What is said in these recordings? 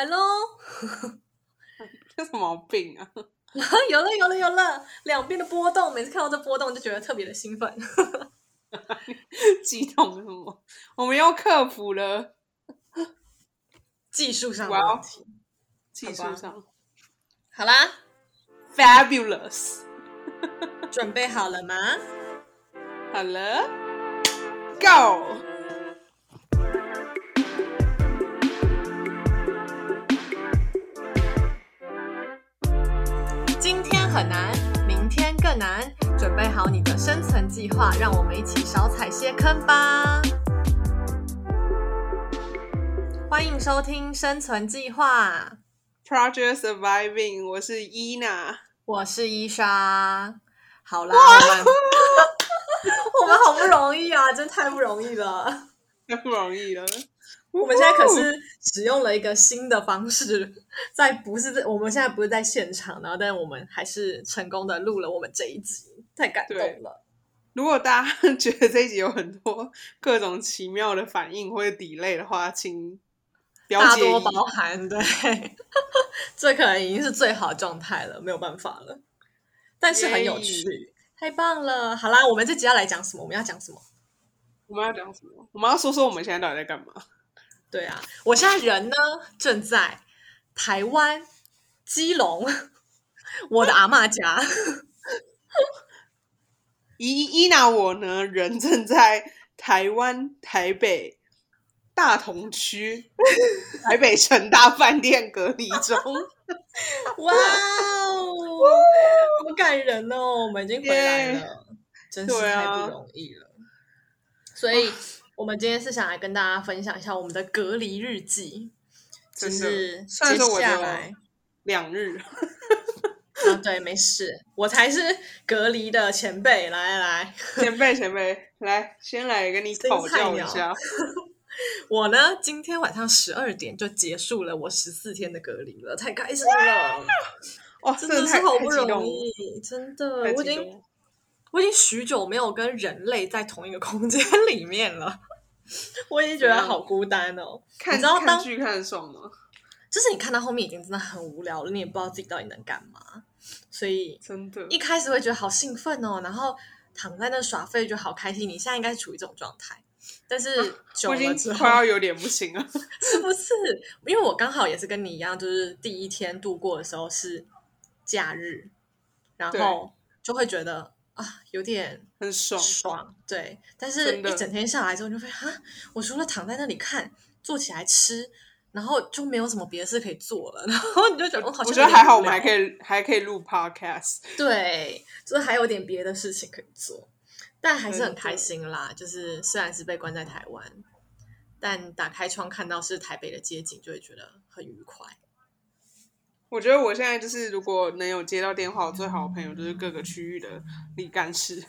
来喽！这什么毛病啊？有了有了有了，两边的波动，每次看到这波动就觉得特别的兴奋。激动什么？我们又克服了技术上的问题。技术上好啦，fabulous。准备好了吗？好了，Go！很难，明天更难。准备好你的生存计划，让我们一起少踩些坑吧。欢迎收听《生存计划》，Project Surviving，我是伊娜。我是伊莎。好啦，我们 我们好不容易啊，真太不容易了。太不容易了。我们现在可是使用了一个新的方式，在不是在我们现在不是在现场，然后但是我们还是成功的录了我们这一集，太感动了。如果大家觉得这一集有很多各种奇妙的反应或者 delay 的话，请大多。包涵，对，这可能已经是最好的状态了，没有办法了，但是很有趣，太棒了。好啦，我们这集要来讲什么？我们要讲什么？我们要讲什么？我们要说说我们现在到底在干嘛？对啊，我现在人呢正在台湾基隆，我的阿嬷家。伊伊娜我呢，人正在台湾台北大同区台北城大饭店隔离中。哇哦，好感人哦！我们已经回来了真是太不容易了。所以，我们今天是想来跟大家分享一下我们的隔离日记，就是接下来。两日，啊，对，没事，我才是隔离的前辈。来来来，前辈前辈，来先来跟你讨教一下。我呢，今天晚上十二点就结束了我十四天的隔离了，太开心了，哇，真的是好不容易，真的，我已经我已经许久没有跟人类在同一个空间里面了，我已经觉得好孤单哦。看你知道当看剧看得爽吗？就是你看到后面已经真的很无聊了，你也不知道自己到底能干嘛，所以真的，一开始会觉得好兴奋哦，然后躺在那耍废就好开心。你现在应该是处于这种状态，但是久我已了之后经快要有点不行了。是不是？因为我刚好也是跟你一样，就是第一天度过的时候是假日，然后就会觉得啊有点很爽，爽，对。但是一整天下来之后，你就会啊，我除了躺在那里看，坐起来吃。然后就没有什么别的事可以做了，然后你就觉得哦好像我觉得还好，我们还可以还可以录 podcast。对，就是还有点别的事情可以做，但还是很开心啦。就是虽然是被关在台湾，但打开窗看到是台北的街景，就会觉得很愉快。我觉得我现在就是，如果能有接到电话，我最好的朋友就是各个区域的李干事，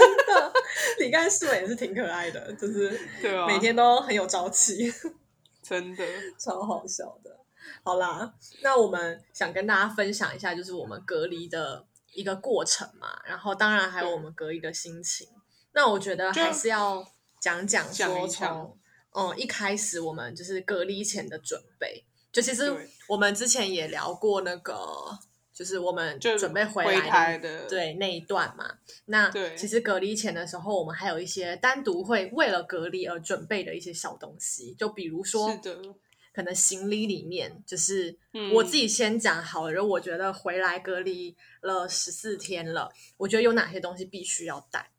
李干事也是挺可爱的，就是对啊，每天都很有朝气，真的，超好笑的。好啦，那我们想跟大家分享一下，就是我们隔离的一个过程嘛，然后当然还有我们隔离的心情。那我觉得还是要讲讲说从嗯一开始我们就是隔离前的准备，就其实我们之前也聊过那个，就是我们就准备回回来台的对那一段嘛。那对其实隔离前的时候，我们还有一些单独会为了隔离而准备的一些小东西，就比如说，可能行李里面，就是嗯我自己先讲好了。然后我觉得回来隔离了十四天了，我觉得有哪些东西必须要带。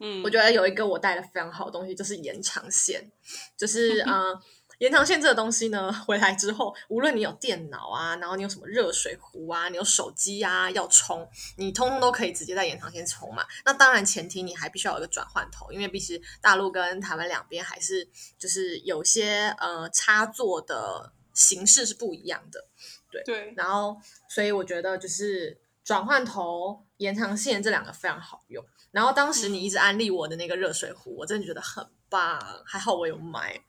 嗯，我觉得有一个我带的非常好的东西，就是延长线，就是 呃。延长线这个东西呢，回来之后，无论你有电脑啊，然后你有什么热水壶啊，你有手机啊要充，你通通都可以直接在延长线充嘛。那当然前提你还必须要有一个转换头，因为必须大陆跟台湾两边还是就是有些呃插座的形式是不一样的。对，然后，所以我觉得就是转换头、延长线这两个非常好用。然后当时你一直安利我的那个热水壶，我真的觉得很棒，还好我有买，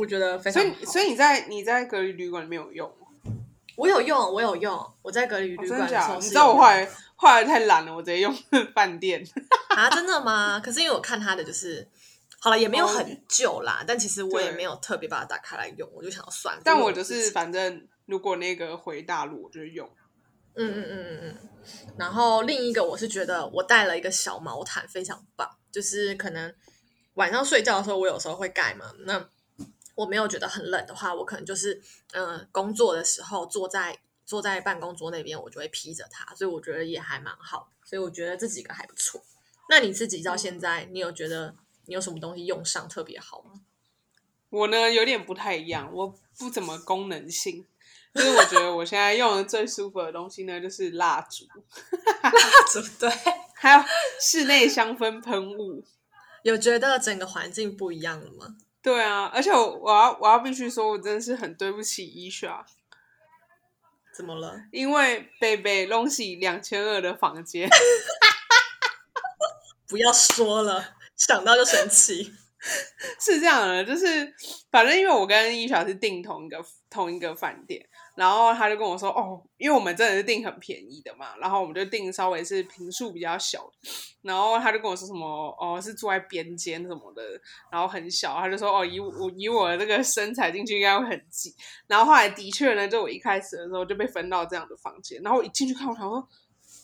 我觉得非所。以所以你在你在隔离旅馆里面有用吗？我有用，我有用，我在隔离哦旅？馆的时候是你知道我有后来后来太懒了，我直接用 饭店。啊，真的吗？可是因为我看他的就是好了，也没有哦很旧啦，但其实我也对没有特别把它打开来用，我就想要算。但我就是反正如果那个回大陆，我就用。嗯嗯嗯嗯嗯。然后另一个我是觉得我带了一个小毛毯，非常棒，就是可能晚上睡觉的时候，我有时候会盖嘛，那我没有觉得很冷的话，我可能就是嗯、呃工作的时候坐在坐在办公桌那边，我就会披着它，所以我觉得也还蛮好，所以我觉得这几个还不错。那你自己到现在，你有觉得你有什么东西用上特别好吗？我呢有点不太一样，我不怎么功能性，就是我觉得我现在用的最舒服的东西呢，就是蜡烛，对，还有室内香氛喷雾。有觉得整个环境不一样了吗？对啊，而且我我要我要必须说，我真的是很对不起伊莎，怎么了？因为贝贝东西两千二的房间，不要说了，想到就生气。是这样的，就是反正因为我跟伊莎是订同一个同一个饭店，然后他就跟我说，哦，因为我们真的是订很便宜的嘛，然后我们就订稍微是平数比较小的，然后他就跟我说什么，哦，是住在边间什么的，然后很小，他就说，哦，以我以我的这个身材进去应该会很挤，然后后来的确呢，就我一开始的时候就被分到这样的房间，然后我一进去看，我想说，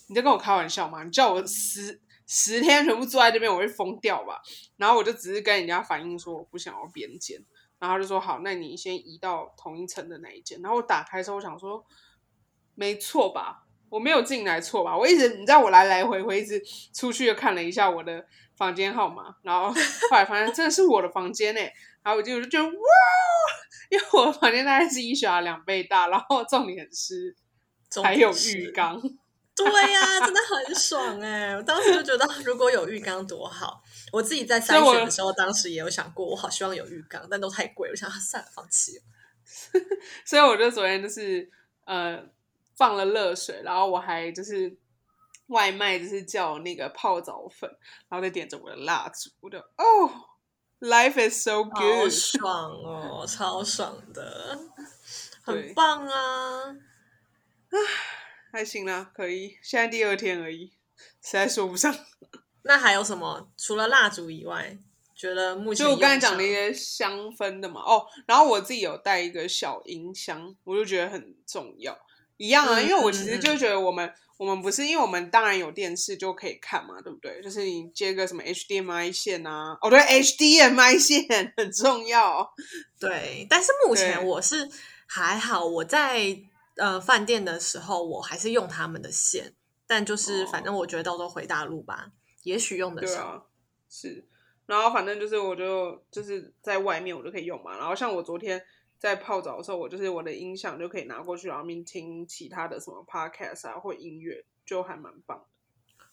你在跟我开玩笑吗？你叫我十十天全部住在这边，我会疯掉吧？然后我就只是跟人家反映说我不想要边间，然后他就说好，那你先移到同一层的那一间。然后我打开之后，我想说没错吧？我没有进来错吧？我一直你知道我来来回回一直出去又看了一下我的房间号码，然后后来发现真的是我的房间哎，然后我就我就觉得哇，因为我的房间大概是一小两倍大，然后重点是还有浴缸。对呀、真的很爽哎、我当时就觉得如果有浴缸多好。我自己在筛选的时候，当时也有想过，我好希望有浴缸，但都太贵，我想啊算了，放弃了。所以我就昨天就是呃放了热水，然后我还就是外卖就是叫那个泡澡粉，然后再点着我的蜡烛，我就哦，life is so good，好爽哦，超爽的，很棒啊！还行啦，可以。现在第二天而已，实在说不上。那还有什么？除了蜡烛以外，觉得目前就我刚才讲的那些香氛的嘛，哦，然后我自己有带一个小音箱，我就觉得很重要。一样啊，嗯因为我其实嗯就觉得我们、我们不是，因为我们当然有电视就可以看嘛，对不对？就是你接个什么 HDMI 线啊，哦对，HDMI 线很重要。对，但是目前我是还好，我在呃饭店的时候，我还是用他们的线，但就是哦反正我觉得到时候回大陆吧，也许用得上。对啊，是。然后反正就是我就就是在外面我就可以用嘛。然后像我昨天在泡澡的时候，我就是我的音响就可以拿过去，然后面听其他的什么 podcast 啊或音乐，就还蛮棒的。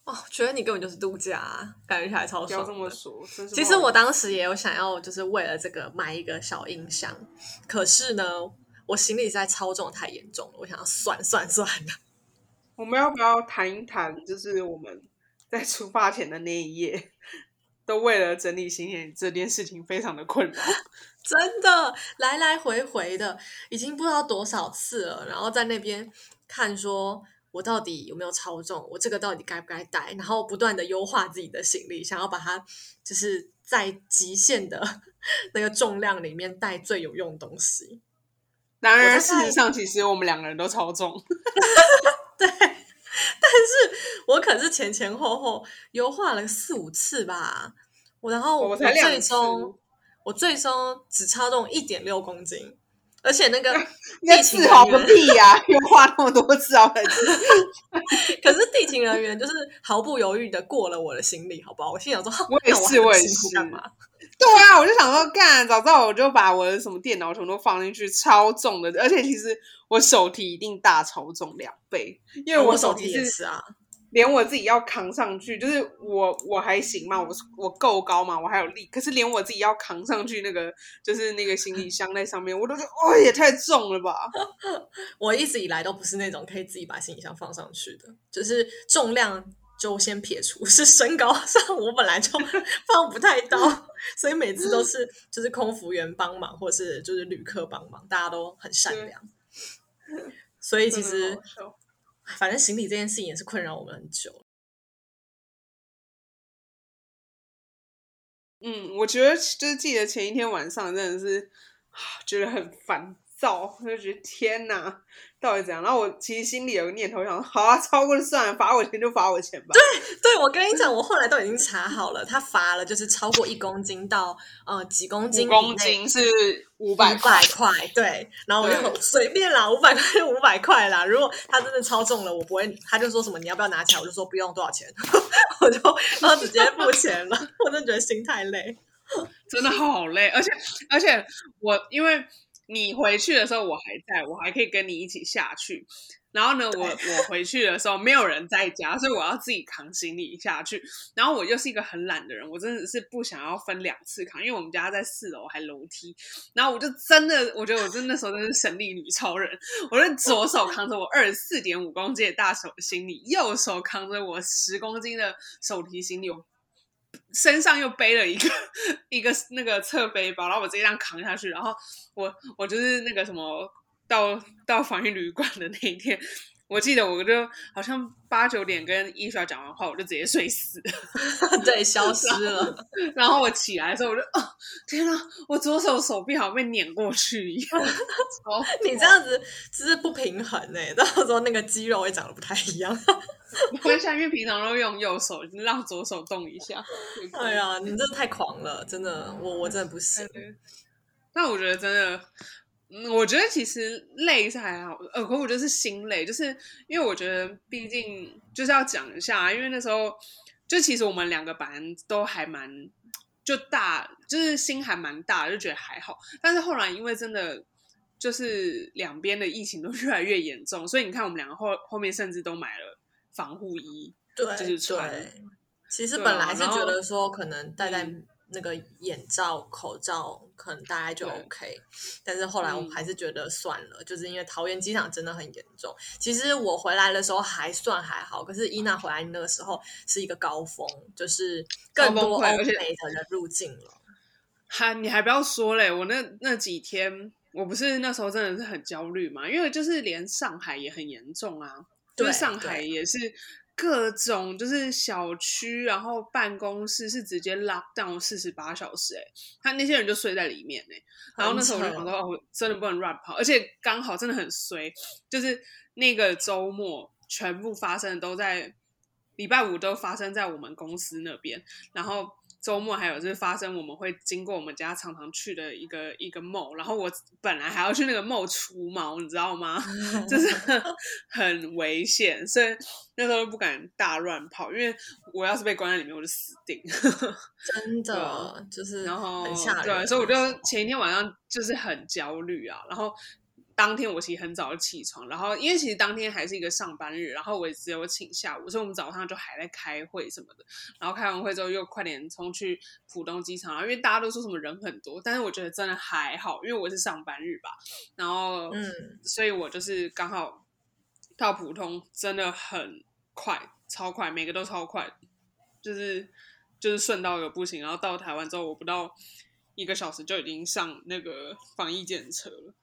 哦，觉得你根本就是度假、啊，感觉起来超不要。这么说，其实我当时也有想要，就是为了这个买一个小音箱，可是呢，我行李实在超重太严重了，我想要算算算的。我们要不要谈一谈，就是我们在出发前的那一夜，都为了整理行李这件事情非常的困扰。真的来来回回的，已经不知道多少次了。然后在那边看，说我到底有没有超重，我这个到底该不该带，然后不断的优化自己的行李，想要把它就是在极限的 那个重量里面带最有用的东西。然而，事实上，其实我们两个人都超重。对，但是我可是前前后后优化了四五次吧。我然后我才最次终我最终只超重一点六公斤，而且那个 那地勤自豪个，屁呀、又花那么多次啊！本 可是地勤人员就是毫不犹豫的过了我的行李，好不好？我心想说，我也是我也是干嘛？对啊，我就想说，干，早知道我就把我的什么电脑全都放进去，超重的，而且其实我手提一定大超重两倍，因为哦我手手提也是啊，连我自己要扛上去，就是我我还行嘛，我我够高嘛，我还有力，可是连我自己要扛上去那个就是那个行李箱在上面，我都觉得哦也太重了吧。我一直以来都不是那种可以自己把行李箱放上去的，就是重量就先撇除，是身高上我本来就 放不太到，所以每次都是就是空服员帮忙，或是就是旅客帮忙，大家都很善良。所以其实反正行李这件事情也是困扰我们很久。嗯，我觉得就是记得前一天晚上真的是觉得很烦躁，就觉得天哪，到底怎样？然后我其实心里有个念头，想好啊，超过就算了，罚我钱就罚我钱吧。对，对我跟你讲，我后来都已经查好了，他罚了就是超过一公斤到呃几公斤，公斤是五百块，对。然后我就 随便啦，五百块就五百块啦。如果他真的超重了，我不会，他就说什么你要不要拿起来，我就说不用，多少钱，我就然后直接付钱了。我真的觉得心太累，真的好累，而且而且我因为。你回去的时候我还在，我还可以跟你一起下去。然后呢，我我回去的时候没有人在家，所以我要自己扛行李下去。然后我又是一个很懒的人，我真的是不想要分两次扛，因为我们家在四楼还楼梯。然后我就真的，我觉得我真的时候真是神力女超人，我就左手扛着我二十四点五公斤的大手行李，右手扛着我十公斤的手提行李。身上又背了一个 一个那个侧背包，然后我直接这样扛下去，然后我我就是那个什么到到防御旅馆的那一天，我记得我就好像八九点跟伊莎讲完话，我就直接睡死，对，消失了。然后我起来的时候，我就哦天哪，我左手手臂好像被碾过去一样。你这样子只是不平衡哎，到时候那个肌肉也长得不太一样。没关系，因为平常都用右手，让左手动一下。哎呀，你真的太狂了，真的，我我真的不行。但我觉得真的，嗯，我觉得其实累是还好，呃，可我觉得是心累，就是因为我觉得毕竟就是要讲一下，因为那时候就其实我们两个班都还蛮就大，就是心还蛮大，就觉得还好。但是后来因为真的就是两边的疫情都 越来越严重，所以你看我们两个后后面甚至都买了。防护衣，对，就是穿。其实本来是觉得说，可能戴戴那个眼罩、口罩，可能大概就 OK。但是后来我还是觉得算了，就是因为桃园机场真的很严重。其实我回来的时候还算还好，可是伊娜回来那个时候是一个高峰，就是更多欧美的人入境了。还你还不要说嘞，我那那几天，我不是那时候真的是很焦虑嘛，因为就是连上海也很严重啊。就是上海也是各种，就是小区，然后办公室是直接 lock down 四十八小时，哎，他那些人就睡在里面，哎，然后那时候我就想说，哦，真的不能乱跑，而且刚好真的很衰，就是那个周末全部发生的都在礼拜五都发生在我们公司那边，然后。周末还有就是发生，我们会经过我们家常常去的一个一个 mall，然后我本来还要去那个 mall 除毛，你知道吗？就是 很危险，所以那时候不敢大乱跑，因为我要是被关在里面，我就死定。真的，就是然后很吓人，对，所以我就前一天晚上就是很焦虑啊，然后。当天我其实很早就起床，然后因为其实当天还是一个上班日，然后我也只有请下午，所以我们早上就还在开会什么的。然后开完会之后又快点冲去浦东机场，因为大家都说什么人很多，但是我觉得真的还好，因为我是上班日吧。然后，嗯，所以我就是刚好到浦东，真的很快，超快，每个都超快，就是就是顺到一个不行。然后到台湾之后，我不到一个小时就已经上那个防疫检测了。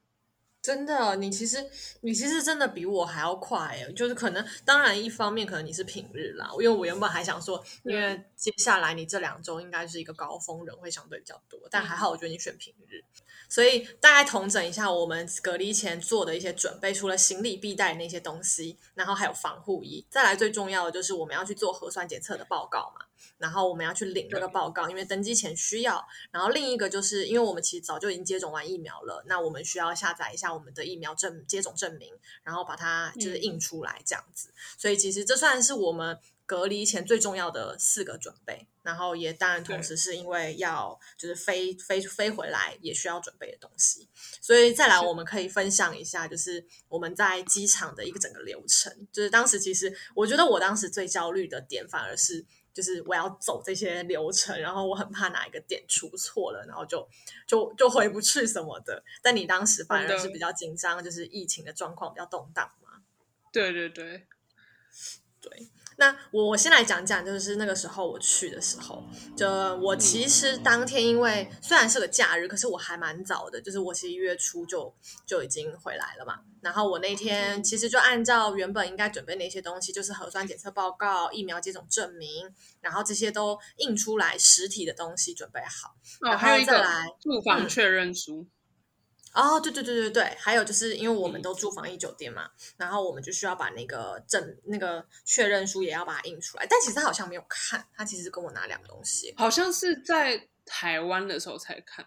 真的，你其实你其实真的比我还要快，就是可能，当然一方面可能你是平日啦，因为我原本还想说，因为接下来你这两周应该是一个高峰，人会相对比较多，但还好，我觉得你选平日，所以大概统整一下我们隔离前做的一些准备，除了行李必带那些东西，然后还有防护衣，再来最重要的就是我们要去做核酸检测的报告嘛。然后我们要去领这个报告，因为登机前需要。然后另一个就是，因为我们其实早就已经接种完疫苗了，那我们需要下载一下我们的疫苗证接种证明，然后把它就是印出来这样子。所以其实这算是我们隔离前最重要的四个准备。然后也当然同时是因为要就是飞飞飞回来也需要准备的东西。所以再来我们可以分享一下，就是我们在机场的一个整个流程。就是当时其实我觉得我当时最焦虑的点反而是。就是我要走这些流程，然后我很怕哪一个点出错了，然后就就就回不去什么的。但你当时反而是比较紧张，就是疫情的状况比较动荡嘛？对对对，对，那我我先来讲讲，就是那个时候我去的时候，就我其实当天因为虽然是个假日，可是我还蛮早的，就是我其实一月初就就已经回来了嘛。然后我那天其实就按照原本应该准备那些东西，就是核酸检测报告、疫苗接种证明，然后这些都印出来实体的东西准备好，哦，然后再来住房嗯。确认书，哦，对对对对对，还有就是因为我们都住防疫酒店嘛，然后我们就需要把那个证那个确认书也要把它印出来，但其实他好像没有看，他其实跟我拿两个东西。好像是在台湾的时候才看。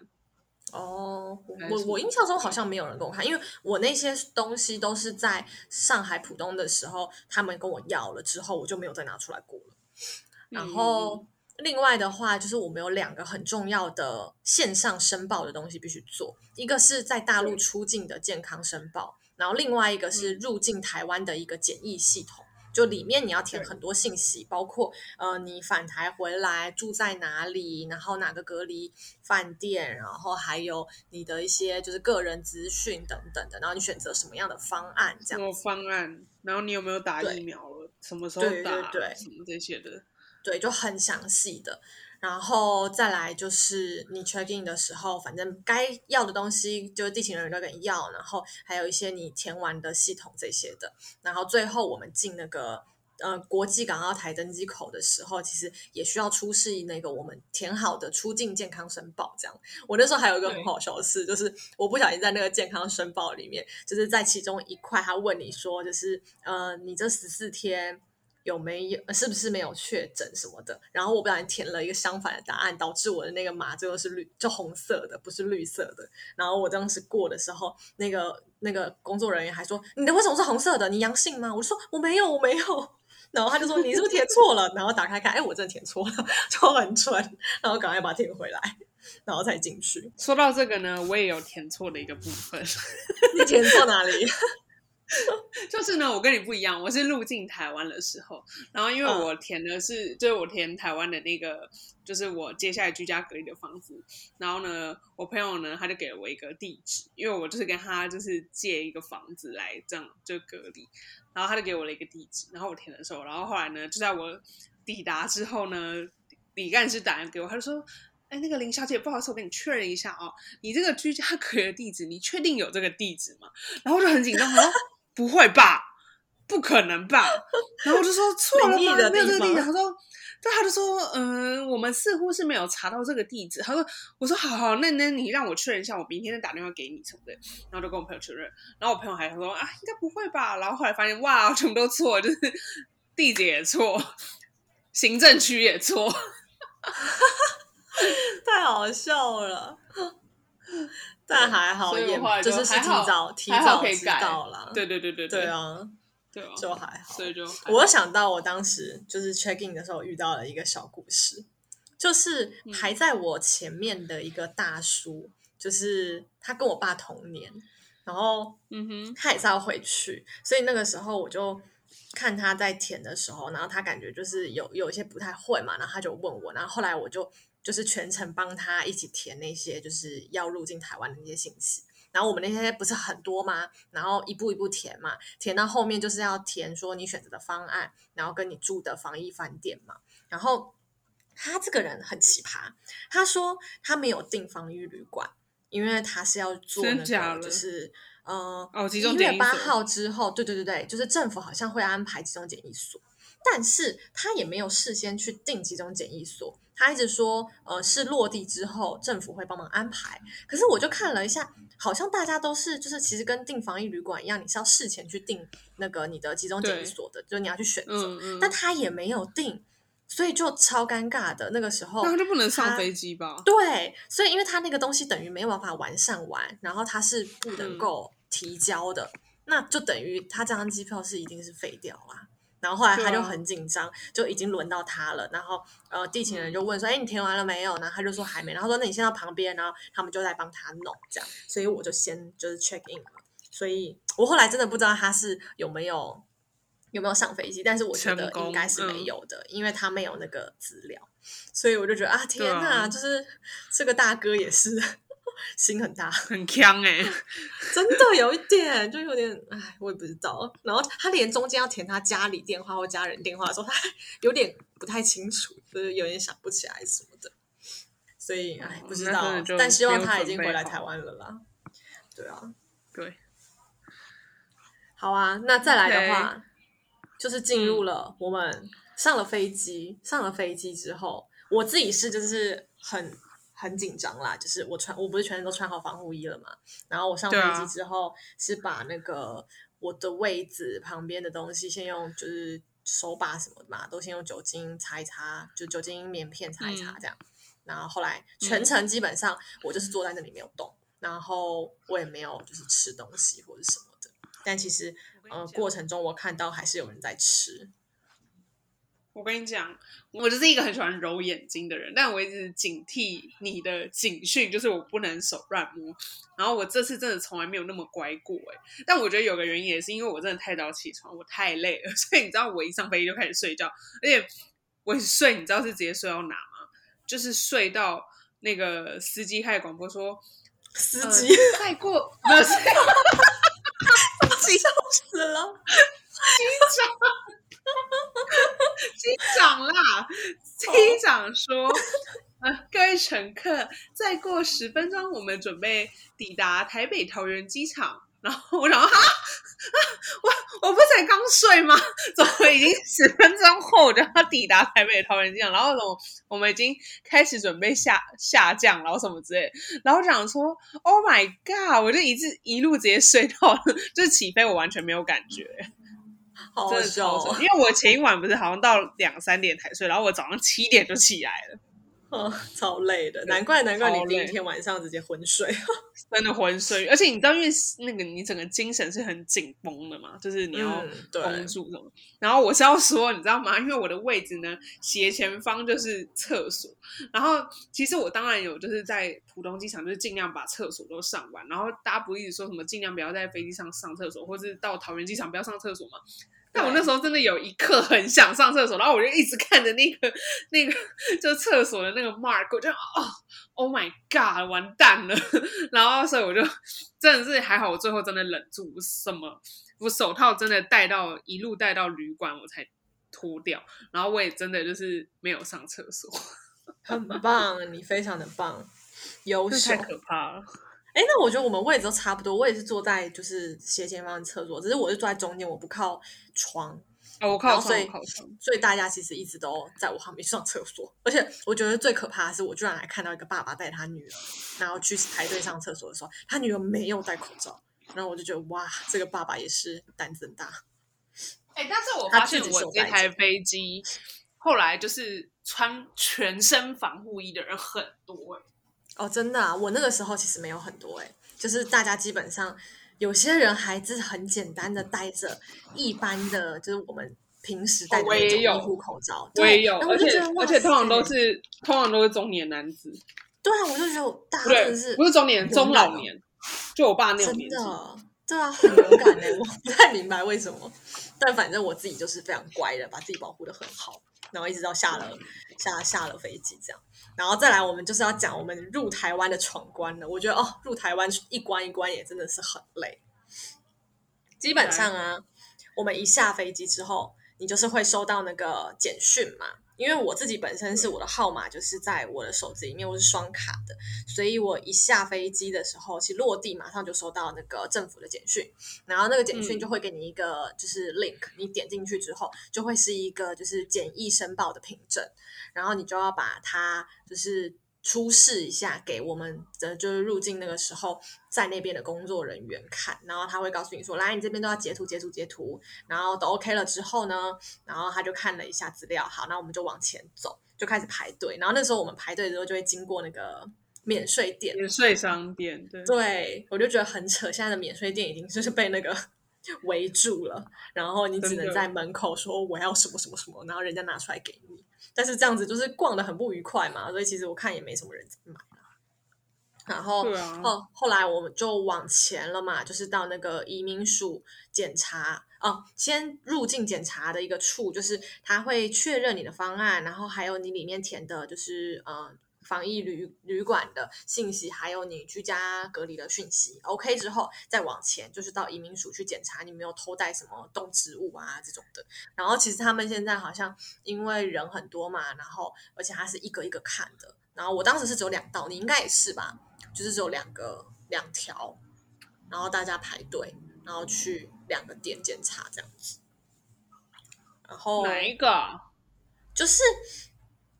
哦，我我印象中好像没有人跟我看，因为我那些东西都是在上海浦东的时候他们跟我要了之后，我就没有再拿出来过了。然后另外的话，就是我们有两个很重要的线上申报的东西必须做，一个是在大陆出境的健康申报，然后另外一个是入境台湾的一个检疫系统。就里面你要填很多信息，包括呃你返台回来住在哪里，然后哪个隔离饭店，然后还有你的一些就是个人资讯等等的，然后你选择什么样的方案这样子。方案？然后你有没有打疫苗了？什么时候对对打？对什么这些的。对，就很详细的。然后再来就是你 check in 的时候，反正该要的东西就是地勤人员都跟你要，然后还有一些你填完的系统这些的。然后最后我们进那个呃国际港澳台登机口的时候，其实也需要出示那个我们填好的出境健康申报。这样，我那时候还有一个很好笑的事，就是我不小心在那个健康申报里面，就是在其中一块，他问你说，就是呃你这十四天。有没有呃是不是没有确诊什么的？然后我不小心填了一个相反的答案，导致我的那个码最后是绿，就红色的，不是绿色的。然后我当时过的时候，那个那个工作人员还说：“你的为什么是红色的？你阳性吗？”我说：“我没有，我没有。”然后他就说：“你是不是填错了？”然后打开看，哎，我真的填错了，就很蠢。然后赶快把它填回来，然后才进去。说到这个呢，我也有填错的一个部分，你填错哪里？就是呢，我跟你不一样，我是入境台湾的时候，然后因为嗯我填的是，就是我填台湾的那个，就是我接下来居家隔离的房子，然后呢，我朋友呢他就给了我一个地址，因为我就是跟他就是借一个房子来这样就隔离，然后他就给我了一个地址，然后我填的时候，然后后来呢，就在我抵达之后呢，李干事打电话给我，他就说。哎，那个林小姐，不好意思，我跟你确认一下哦，你这个居家隔离的地址，你确定有这个地址吗？然后我就很紧张，我说不会吧，不可能吧？然后我就说错了吗？没有这个地址。他说，对，他就说，嗯、我们似乎是没有查到这个地址。他说，我说好好，那那你让我确认一下，我明天再打电话给你什么的。然后就跟我朋友确认，然后我朋友还说啊，应该不会吧？然后后来发现哇，全部都错，就是地址也错，行政区也错。太好笑了。但还好，就就是提早提早知可以改。道了。对对对对对，啊，对啊，就还好。所以就我想到我当时就是 check in 的时候遇到了一个小故事，就是嗯排在我前面的一个大叔，就是他跟我爸同年，然后嗯哼，他也是要回去，所以那个时候我就看他在填的时候，然后他感觉就是有有一些不太会嘛，然后他就问我，然后后来我就就是全程帮他一起填那些就是要入境台湾的那些信息。然后我们那些不是很多吗？然后一步一步填嘛，填到后面就是要填说你选择的方案，然后跟你住的防疫饭店嘛。然后他这个人很奇葩，他说他没有订防疫旅馆，因为他是要做那个就是嗯一月八号之后，对对对对，就是政府好像会安排集中检疫所，但是他也没有事先去订集中检疫所，他一直说呃是落地之后政府会帮忙安排。可是我就看了一下，好像大家都是就是其实跟订防疫旅馆一样，你是要事前去订那个你的集中检疫所的，就是你要去选择，嗯嗯，但他也没有订，所以就超尴尬的。那个时候那他就不能上飞机吧？对，所以因为他那个东西等于没有办法完善完，然后他是不嗯能够提交的，那就等于他这张机票是一定是废掉啦。然后后来他就很紧张，就已经轮到他了。然后呃，地勤人就问说：“哎、你填完了没有？”然后他就说还没。然后说：“那你先到旁边。”然后他们就在帮他弄这样。所以我就先就是 check in 了。所以我后来真的不知道他是有没有有没有上飞机，但是我觉得应该是没嗯有的，因为他没有那个资料。所以我就觉得啊，天对哪，啊就是这个大哥也是心很大，很强哎、真的有一点，就有点，哎，我也不知道。然后他连中间要填他家里电话或家人电话的时候，他有点不太清楚，就是有点想不起来什么的。所以，哎，不知道但希望他已经回来台湾了啦。对啊，对，好啊，那再来的话就是进入了我们上了飞机，上了飞机之后，我自己是就是很很紧张啦，就是我穿我不是全身都穿好防护衣了嘛，然后我上飞机之后是把那个我的位子旁边的东西先用就是手把什么的嘛，都先用酒精擦一擦，就酒精棉片擦一擦嗯这样。然后后来全程基本上我就是坐在那里没有动，然后我也没有就是吃东西或者什么的。但其实呃过程中我看到还是有人在吃，我跟你讲，我就是一个很喜欢揉眼睛的人，但我一直警惕你的警讯，就是我不能手乱摸。然后我这次真的从来没有那么乖过哎，但我觉得有个原因也是因为我真的太早起床，我太累了，所以你知道我一上飞机就开始睡觉，而且我一睡，你知道是直接睡到哪吗？就是睡到那个司机开始广播说，呃司机、再过 不是 笑死了。机长 啦，机长说：“ 呃，各位乘客，再过十分钟，我们准备抵达台北桃园机场。”然后我想说，哈，啊 我我不才刚睡吗？怎么已经十分钟后我就要抵达台北桃园机场？然后怎么我们已经开始准备下下降，然后什么之类的？然后我想说，Oh my god！我就一直一路直接睡到，就是起飞我完全没有感觉。好好真的笑哦超神！因为我前一晚不是好像到两三点才睡，然后我早上七点就起来了，嗯，超累的，难怪难怪你第一天晚上直接昏睡。真的昏睡。而且你知道，因为那个你整个精神是很紧绷的嘛，就是你要绷住什么。然后我是要说，你知道吗？因为我的位置呢，斜前方就是厕所。然后其实我当然有就是在浦东机场，就是尽量把厕所都上完。然后大家不一直说什么尽量不要在飞机上上厕所，或是到桃园机场不要上厕所嘛。但我那时候真的有一刻很想上厕所，然后我就一直看着那个那个就厕所的那个 mark，我就哦，Oh my God，完蛋了！然后所以我就真的是还好，我最后真的忍住，什么我手套真的戴到一路戴到旅馆我才脱掉，然后我也真的就是没有上厕所，很棒，你非常的棒，优秀。太可怕了。哎，那我觉得我们位置都差不多，我也是坐在就是斜前方的厕所，只是我是坐在中间，我不靠窗，哦，我靠窗，所以大家其实一直都在我旁边上厕所。而且我觉得最可怕的是，我居然还看到一个爸爸带他女儿，然后去排队上厕所的时候，他女儿没有戴口罩，然后我就觉得哇，这个爸爸也是胆子很大。哎、但是我他发现我这台飞机后来就是穿全身防护衣的人很多、哎。哦，真的啊，我那个时候其实没有很多哎、就是大家基本上有些人还是很简单的戴着一般的，就是我们平时戴的那种医护口罩，我也有，而且而且通常都是通常都是中年男子，对啊，我就觉得大家真的是，不是中年，中老年，就我爸那种真年纪。的，对啊，很勇敢哎、我不太明白为什么，但反正我自己就是非常乖的，把自己保护的很好，然后一直到下了下下了飞机这样，然后再来我们就是要讲我们入台湾的闯关了。我觉得哦，入台湾一关一关也真的是很累。基本上啊，我们一下飞机之后，你就是会收到那个简讯嘛。因为我自己本身是我的号码就是在我的手机里面，我是双卡的，所以我一下飞机的时候，其实落地马上就收到那个政府的简讯，然后那个简讯嗯。就会给你一个就是 link，、你点进去之后就会是一个就是简易申报的凭证，然后你就要把它就是出示一下给我们的就是入境那个时候在那边的工作人员看，然后他会告诉你说，来你这边都要截图截图截图，然后都 OK 了之后呢，然后他就看了一下资料，好，那我们就往前走，就开始排队，然后那时候我们排队的时候就会经过那个免税店，免税商店，对，对，我就觉得很扯。现在的免税店已经就是被那个围住了，然后你只能在门口说我要什么什么什么，然后人家拿出来给你。但是这样子就是逛的很不愉快嘛，所以其实我看也没什么人买了然后对啊哦，后来我们就往前了嘛，就是到那个移民署检查哦，先入境检查的一个处，就是他会确认你的方案，然后还有你里面填的，就是呃防疫旅旅馆的信息，还有你居家隔离的讯息，OK 之后再往前就是到移民署去检查你没有偷带什么动植物啊这种的。然后其实他们现在好像因为人很多嘛，然后而且他是一个一个看的。然后我当时是只有两道，你应该也是吧？就是只有两个两条，然后大家排队，然后去两个点检查这样子。然后哪一个？就是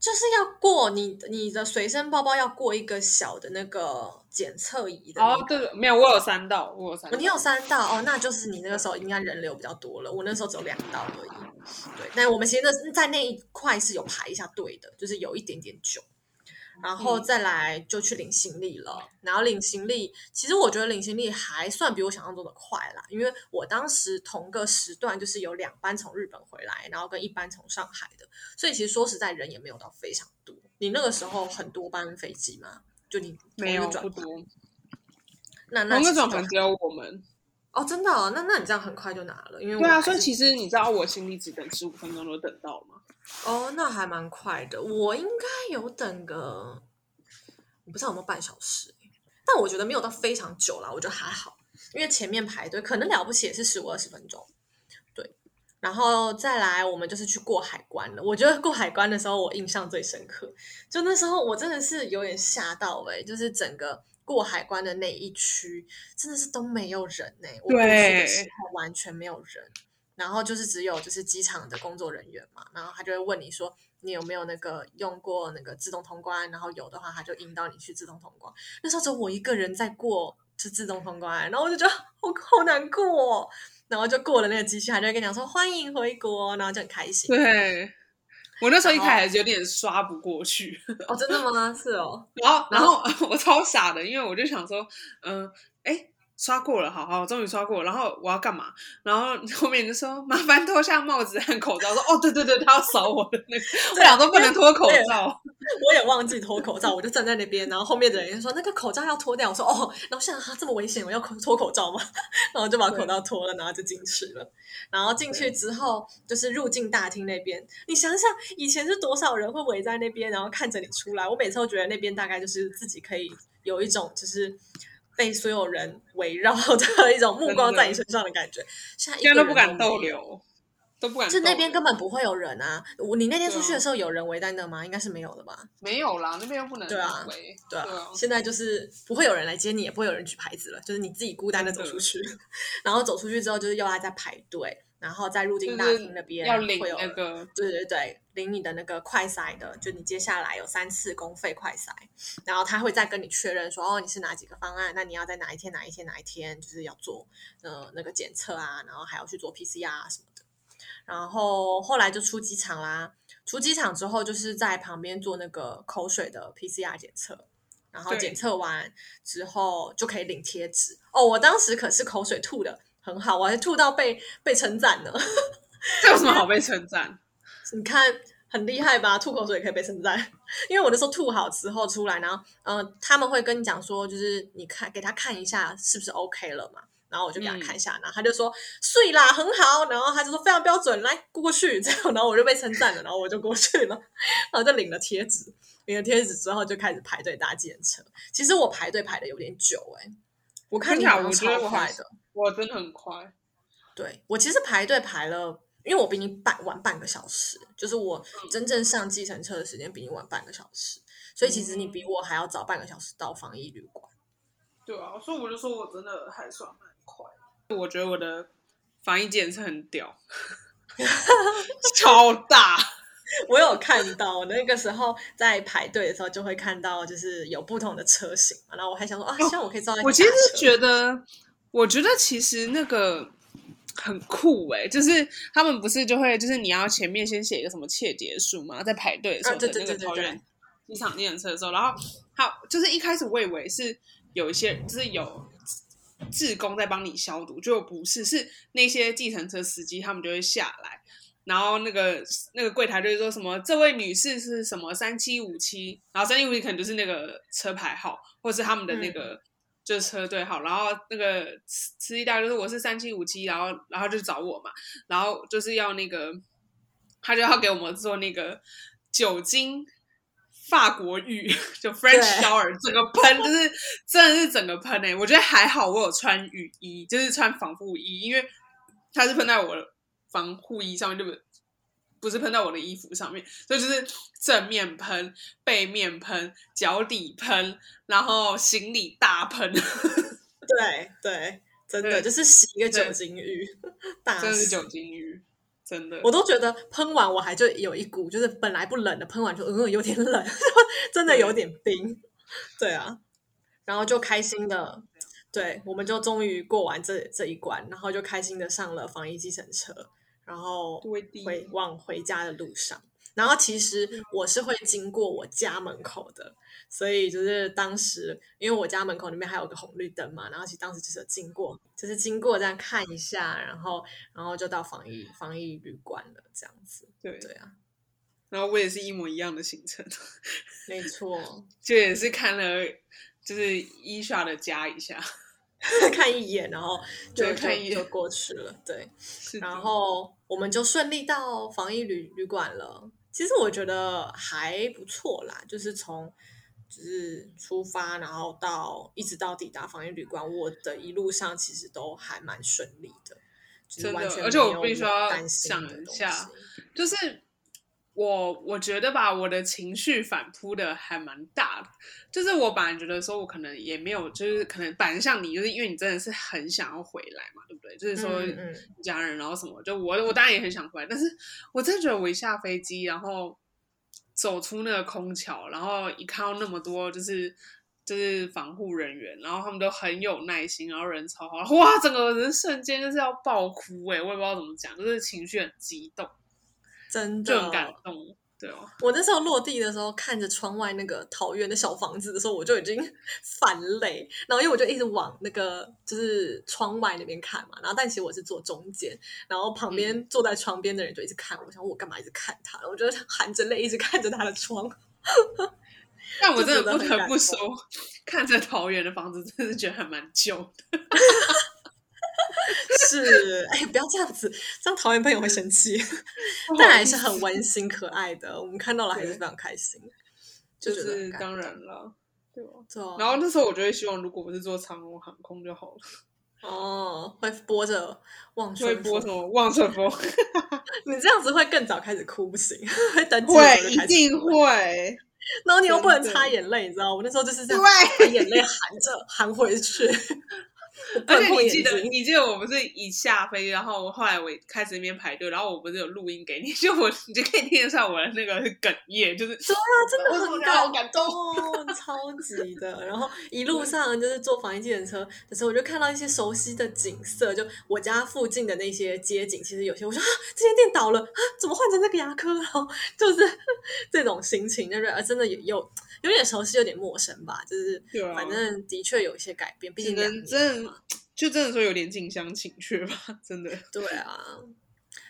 就是要过你你的随身包包要过一个小的那个检测仪的、那哦，个对，没有，我有三道，我有三道。哦你有三道哦，那就是你那个时候应该人流比较多了。我那时候只有两道而已。对，但我们其实那在那一块是有排一下队的，就是有一点点久。然后再来就去领行李了，然后领行李，其实我觉得领行李还算比我想象中的快啦，因为我当时同个时段就是有两班从日本回来，然后跟一班从上海的，所以其实说实在人也没有到非常多。你那个时候很多班飞机吗？就你没有不多，那那同个其实就转盘只有我们。哦，真的、哦，那那你这样很快就拿了，因为对啊，所以其实你知道我行李只等十五分钟就等到了吗？哦，那还蛮快的。我应该有等个，我不知道有没有半小时欸，但我觉得没有到非常久啦，我觉得还好，因为前面排队可能了不起也是十五二十分钟。对，然后再来我们就是去过海关了。我觉得过海关的时候我印象最深刻，就那时候我真的是有点吓到哎、就是整个。过海关的那一区真的是都没有人呢、我过去的对时候完全没有人。然后就是只有就是机场的工作人员嘛，然后他就会问你说你有没有那个用过那个自动通关，然后有的话他就引导你去自动通关。那时候只有我一个人在过是自动通关，然后我就觉得好好难过、哦，然后就过了那个机器，他就会跟你讲说欢迎回国，然后就很开心。对，我那时候一开始有点刷不过去，哦，真的吗？是哦，然后然后我超傻的，因为我就想说，嗯、哎。刷过了，好好，终于刷过了。然后我要干嘛？然后后面就说麻烦脱下帽子和口罩。说哦，对对对，他要扫我的那个，我俩都不能脱口罩。我也忘记脱口罩，我就站在那边，然后后面的人就说那个口罩要脱掉。我说哦，然后现在哈这么危险，我要口脱口罩吗？然后就把口罩脱了，然后就进去了。然后进去之后，就是入境大厅那边，你想想以前是多少人会围在那边，然后看着你出来。我每次都觉得那边大概就是自己可以有一种就是。被所有人围绕的一种目光在你身上的感觉，现在都不敢逗留，都不敢。就那边根本不会有人啊！我你那天出去的时候有人围在那吗？应该是没有的吧？没有啦，那边又不能对啊围对啊，对啊现在就是不会有人来接你，也不会有人举牌子了，就是你自己孤单的走出去，然后走出去之后就是又要再排队，然后在入境大厅那边要领会有那个，对对对，领你的那个快筛的，就你接下来有三次公费快筛，然后他会再跟你确认说，哦，你是哪几个方案，那你要在哪一天哪一天哪一天就是要做呃那个检测啊，然后还要去做 PCR 啊什么的，然后后来就出机场啦，出机场之后就是在旁边做那个口水的 PCR 检测。然后检测完之后就可以领贴纸哦。我当时可是口水吐的很好，我还吐到被被称赞呢。这有什么好被称赞？你看很厉害吧？吐口水也可以被称赞，因为我那时候吐好之后出来，然后嗯、呃他们会跟你讲说，就是你看给他看一下是不是 OK 了嘛。然后我就给他看一下，然后他就说睡啦，很好。然后他就说非常标准，来过去 这样。然后我就被称赞了，然后我就过去了，然后就领了贴纸。领了贴纸之后就开始排队搭计程车。其实我排队排的有点久哎、我看你好超快的。我真的很快，对我其实排队排了，因为我比你半晚半个小时，就是我真正上计程车的时间比你晚半个小时，所以其实你比我还要早半个小时到防疫旅馆。对啊，所以我就说我真的还算蛮快。我觉得我的防疫检测很屌，超大。我有看到我那个时候在排队的时候，就会看到就是有不同的车型嘛，然后我还想说啊，希望我可以坐到一台我其实觉得，我觉得其实那个很酷哎、就是他们不是就会就是你要前面先写一个什么切结书嘛，在排队的时候机场电车的时候，然后好就是一开始我以为是有一些就是有。志工在帮你消毒，就不是，是那些计程车司机，他们就会下来，然后那个那个柜台就是说什么，这位女士是什么三七五七，然后三七五七可能就是那个车牌号，或是他们的那个、就是车队号，然后那个司司机大就是我是三七五七，然后然后就找我嘛，然后就是要那个他就要给我们做那个酒精法国浴，就 French shower，整个喷就是真的是整个喷诶、我觉得还好，我有穿雨衣，就是穿防护衣，因为它是喷在我的防护衣上面，对不对？不是喷在我的衣服上面，所以就是正面喷、背面喷、脚底喷，然后行李大喷，对对，真的就是洗一个酒精浴，大真的是酒精浴，真的。我都觉得喷完我还就有一股，就是本来不冷的，喷完就嗯有点冷，真的有点冰。对啊，然后就开心的，对，我们就终于过完这这一关，然后就开心的上了防疫计程车，然后回往回家的路上。然后其实我是会经过我家门口的，所以就是当时因为我家门口那边还有个红绿灯嘛，然后其实当时就是经过，就是经过这样看一下，然后然后就到防疫防疫旅馆了，这样子。对，对啊，然后我也是一模一样的行程，没错，就也是看了就是伊莎的家一下，看一眼，然后 就看一眼就过去了，对。然后我们就顺利到防疫旅旅馆了。其实我觉得还不错啦，就是从就是出发，然后到一直到抵达防疫旅馆，我的一路上其实都还蛮顺利的，就是真的完全而且我必须要想一下西。就是我我觉得吧，我的情绪反扑的还蛮大的。就是我本来觉得说，我可能也没有，就是可能本来像你，就是因为你真的是很想要回来嘛，对不对？就是说家人，然后什么，就我我当然也很想回来，但是我真的觉得我一下飞机，然后走出那个空桥，然后一看到那么多就是。就是防护人员，然后他们都很有耐心，然后人超好，哇，整个人瞬间就是要爆哭哎、我也不知道怎么讲，就是情绪很激动。真的就很感动，对哦，我那时候落地的时候，看着窗外那个桃园的小房子的时候，我就已经 反泪。然后因为我就一直往那个就是窗外那边看嘛，然后但其实我是坐中间，然后旁嗯边坐在窗边的人就一直看我，想我干嘛一直看他？我就含着泪一直看着他的窗。但我真的不得不说，看着桃园的房子，真的觉得还蛮旧的。是，哎，不要这样子，这样讨厌朋友会生气。但还是很温。馨可爱的，我们看到了还是非常开心，就是当然了，对然后那时候我就会希望，如果我是坐长荣航空就好了，哦，会播着望就会，播什么望春风，你这样子会更早开始哭不行，会登机的时候会一定会，然后你又不能擦眼泪，你知道，我那时候就是这样眼泪含着含回去，而且你记得，你记得我不是一下飞，然后后来我开始那边排队，然后我不是有录音给你，就我你就可以听得上我的那个哽咽，就是对啊，真的很好感动，超级的。然后一路上就是坐防疫计程车的时候，我就看到一些熟悉的景色，就我家附近的那些街景。其实有些我说啊，这间店倒了啊，怎么换成那个牙科？了就是 这种心情，就是啊，真的有有有点熟悉，有点陌生吧。就是反正的确有一些改变，毕竟真就真的说有点近乡情怯吧，真的。对啊，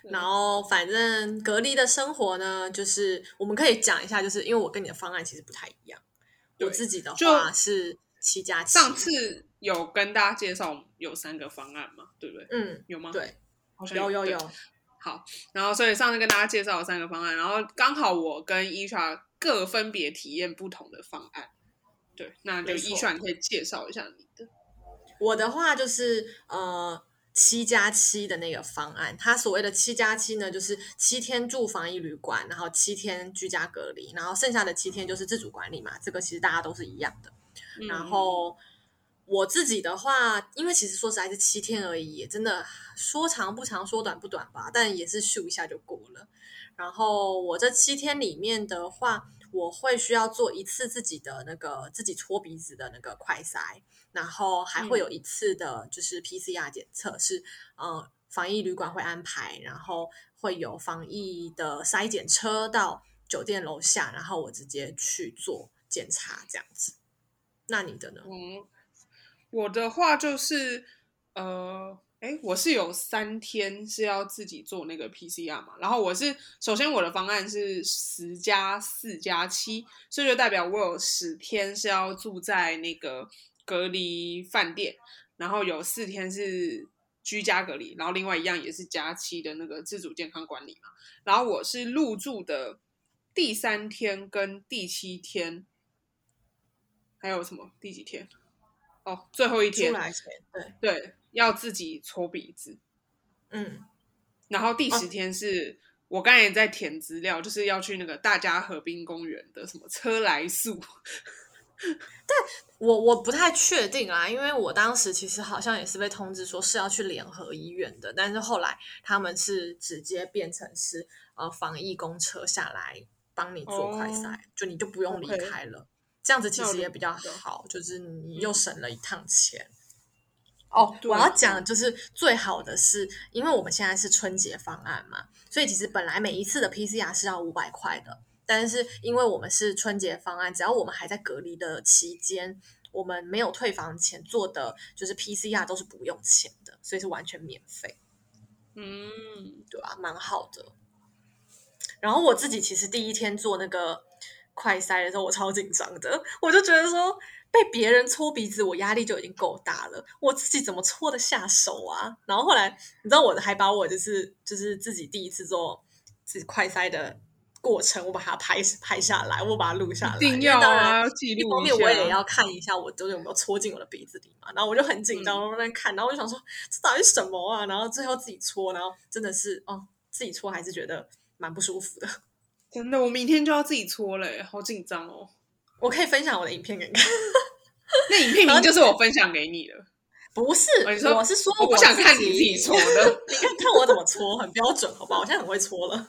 然后反正隔离的生活呢，就是我们可以讲一下，就是因为我跟你的方案其实不太一样。我自己的话是七加七，上次有跟大家介绍有三个方案嘛，对不对？嗯，有吗？，对，好像有有有，好，然后所以上次跟大家介绍了三个方案，然后刚好我跟伊莎各分别体验不同的方案。对，那就伊莎你可以介绍一下你的。我的话就是呃七加七的那个方案，它所谓的七加七呢，就是七天住防疫旅馆，然后七天居家隔离，然后剩下的七天就是自主管理嘛，这个其实大家都是一样的。嗯然后我自己的话，因为其实说实在是七天而已，也真的说长不长，说短不短吧，但也是咻一下就过了。然后我这七天里面的话，我会需要做一次自己的那个自己搓鼻子的那个快筛，然后还会有一次的就是 PCR 检测，是呃防疫旅馆会安排，然后会有防疫的筛检车到酒店楼下，然后我直接去做检查这样子。那你的呢？嗯，我的话就是呃，哎，我是有三天是要自己做那个 PCR 嘛，然后我是首先我的方案是十加四加七，所以就代表我有十天是要住在那个隔离饭店，然后有四天是居家隔离，然后另外一样也是假期的那个自主健康管理嘛，然后我是入住的第三天跟第七天，还有什么第几天？哦，最后一天出来前，对，对，要自己搓鼻子。嗯，然后第哦十天是、我刚才也在填资料，就是要去那个大家河滨公园的什么车来 素。我我不太确定啊，因为我当时其实好像也是被通知说是要去联合医院的，但是后来他们是直接变成是呃防疫公车下来帮你做快筛，哦就你就不用离开了。这样子其实也比较好，就是你又省了一趟钱。哦，对我要讲的就是最好的是，因为我们现在是春节方案嘛，所以其实本来每一次的 PCR 是要五百块的，但是因为我们是春节方案，只要我们还在隔离的期间，我们没有退房前做的就是 PCR 都是不用钱的，所以是完全免费，嗯，对吧、蛮好的。然后我自己其实第一天做那个快筛的时候，我超紧张的，我就觉得说被别人搓鼻子，我压力就已经够大了，我自己怎么搓得下手啊？然后后来你知道，我还把我就是就是自己第一次做自己快筛的过程，我把它拍拍下来，我把它录下来，一定要啊，记一录下方面我也要看一下我究竟有没有戳进我的鼻子里嘛，然后我就很紧张，我在那看，然后我就想说这到底是什么啊？然后最后自己搓，然后真的是哦，自己搓还是觉得蛮不舒服的。真的，我明天就要自己搓了，好紧张哦。我可以分享我的影片给你看，那影片名就是我分享给你的，不是，我是说我不想看你自自己搓的。你看看我怎么搓，很标准，好不好？我现在很会搓了。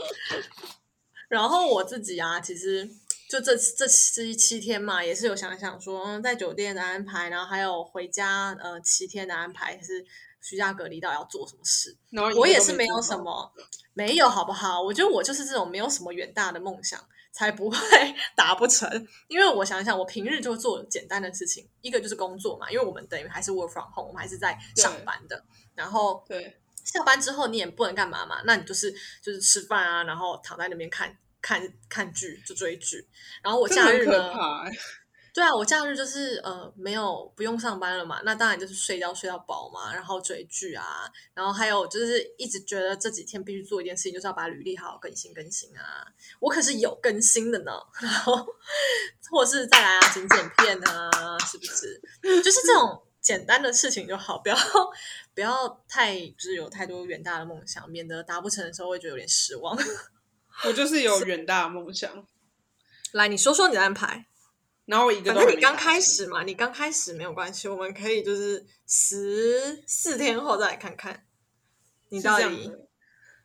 然后我自己啊，其实就这这七七天嘛，也是有想想说，嗯在酒店的安排，然后还有回家呃七天的安排，是居家隔离到底要做什么事。我也是没有，什么，没有好不好？我觉得我就是这种没有什么远大的梦想，才不会 达不成。因为我想想，我平日就做简单的事情，一个就是工作嘛，因为我们等于还是 work from home，我们还是在上班的。然后对，下班之后你也不能干嘛嘛，那你就是就是吃饭啊，然后躺在那边看看看剧，就追剧。然后我假日呢。对啊，我假日就是呃没有不用上班了嘛，那当然就是睡觉睡到饱嘛，然后追剧啊，然后还有就是一直觉得这几天必须做一件事情，就是要把履历好好更新更新啊。我可是有更新的呢，然后 或者是再来啊剪剪片啊，是不是？就是这种简单的事情就好，不要不要太就是有太多远大的梦想，免得达不成的时候会觉得有点失望。我就是有远大的梦想，来，你说说你的安排。然后我一个反正你刚开始嘛，你刚开始没有关系，我们可以就是十四天后再来看看你到底。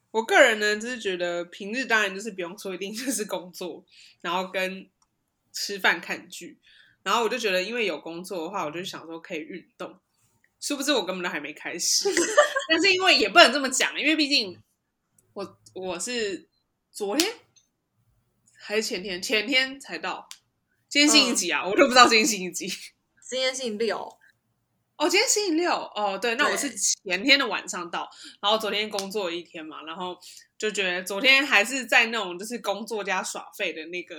我个人呢，就是觉得平日当然就是不用说，一定就是工作，然后跟吃饭看剧。然后我就觉得，因为有工作的话，我就想说可以运动。殊不知我根本都还没开始，但是因为也不能这么讲，因为毕竟我我是昨天还是前天前天才到，今天星期几啊？我都不知道今天星期几。今天星期六，哦，今天星期六哦，对，那我是前天的晚上到，然后昨天工作一天嘛，然后就觉得昨天还是在那种就是工作加耍废的那个